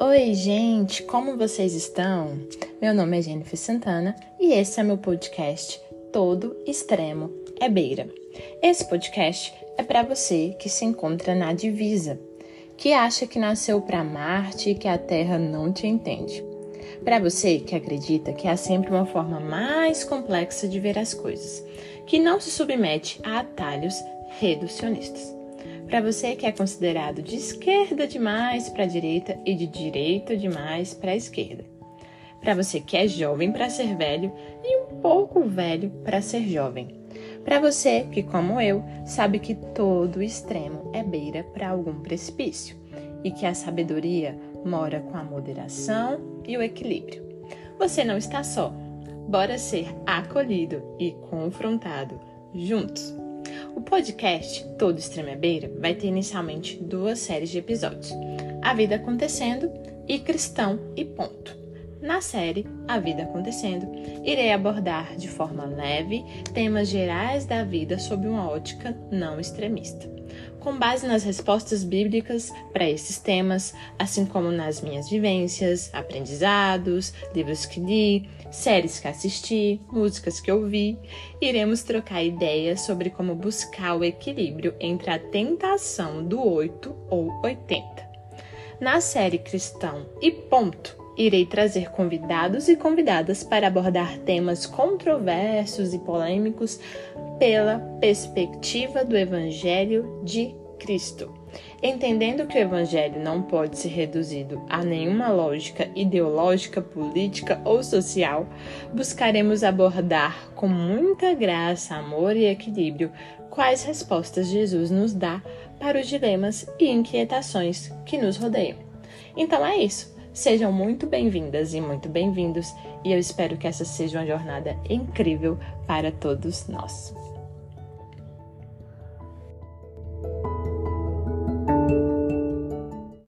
Oi, gente, como vocês estão? Meu nome é Jennifer Santana e esse é meu podcast Todo Extremo é Beira. Esse podcast é para você que se encontra na divisa, que acha que nasceu para Marte e que a Terra não te entende. Para você que acredita que há sempre uma forma mais complexa de ver as coisas, que não se submete a atalhos reducionistas. Para você que é considerado de esquerda demais para a direita e de direita demais para a esquerda. Para você que é jovem para ser velho e um pouco velho para ser jovem. Para você que, como eu, sabe que todo extremo é beira para algum precipício e que a sabedoria mora com a moderação e o equilíbrio. Você não está só. Bora ser acolhido e confrontado juntos. O podcast Todo Extrema Beira vai ter inicialmente duas séries de episódios: A Vida Acontecendo e Cristão e Ponto. Na série A Vida Acontecendo, irei abordar de forma leve temas gerais da vida sob uma ótica não extremista com base nas respostas bíblicas para esses temas, assim como nas minhas vivências, aprendizados, livros que li, séries que assisti, músicas que ouvi, iremos trocar ideias sobre como buscar o equilíbrio entre a tentação do 8 ou 80. Na série Cristão e Ponto, irei trazer convidados e convidadas para abordar temas controversos e polêmicos pela perspectiva do Evangelho de Cristo. Entendendo que o Evangelho não pode ser reduzido a nenhuma lógica ideológica, política ou social, buscaremos abordar com muita graça, amor e equilíbrio quais respostas Jesus nos dá para os dilemas e inquietações que nos rodeiam. Então é isso. Sejam muito bem-vindas e muito bem-vindos, e eu espero que essa seja uma jornada incrível para todos nós.